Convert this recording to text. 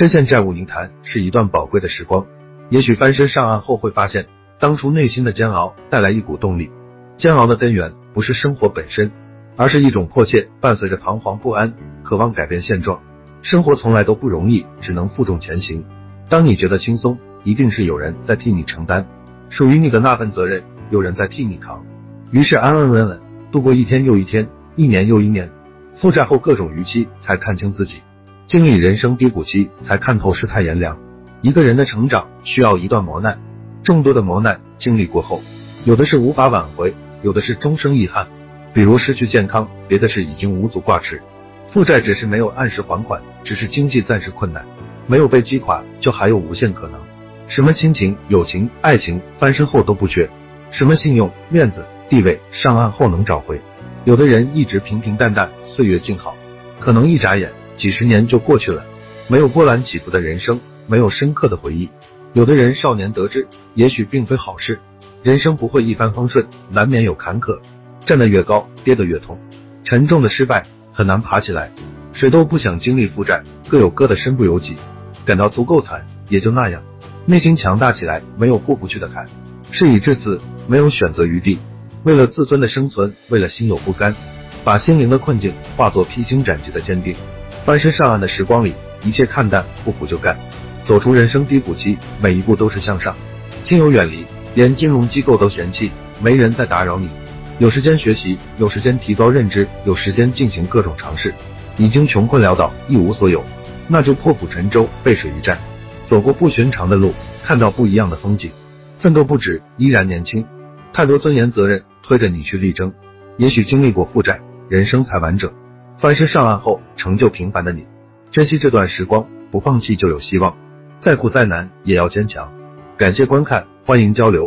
深陷债务泥潭是一段宝贵的时光，也许翻身上岸后会发现，当初内心的煎熬带来一股动力。煎熬的根源不是生活本身，而是一种迫切，伴随着彷徨不安，渴望改变现状。生活从来都不容易，只能负重前行。当你觉得轻松，一定是有人在替你承担，属于你的那份责任，有人在替你扛。于是安安稳稳度过一天又一天，一年又一年。负债后各种逾期，才看清自己；经历人生低谷期，才看透世态炎凉。一个人的成长需要一段磨难，众多的磨难经历过后，有的是无法挽回。有的是终生遗憾，比如失去健康；别的是已经无足挂齿。负债只是没有按时还款，只是经济暂时困难，没有被击垮，就还有无限可能。什么亲情、友情、爱情，翻身后都不缺；什么信用、面子、地位，上岸后能找回。有的人一直平平淡淡，岁月静好，可能一眨眼几十年就过去了，没有波澜起伏的人生，没有深刻的回忆。有的人少年得志，也许并非好事。人生不会一帆风顺，难免有坎坷。站得越高，跌得越痛。沉重的失败很难爬起来。谁都不想经历负债，各有各的身不由己。感到足够惨，也就那样。内心强大起来，没有过不去的坎。事已至此，没有选择余地。为了自尊的生存，为了心有不甘，把心灵的困境化作披荆斩棘的坚定。翻身上岸的时光里，一切看淡，不服就干。走出人生低谷期，每一步都是向上。亲友远离。连金融机构都嫌弃，没人再打扰你。有时间学习，有时间提高认知，有时间进行各种尝试。已经穷困潦倒，一无所有，那就破釜沉舟，背水一战，走过不寻常的路，看到不一样的风景。奋斗不止，依然年轻。太多尊严责任推着你去力争。也许经历过负债，人生才完整。翻身上岸后，成就平凡的你。珍惜这段时光，不放弃就有希望。再苦再难也要坚强。感谢观看。欢迎交流。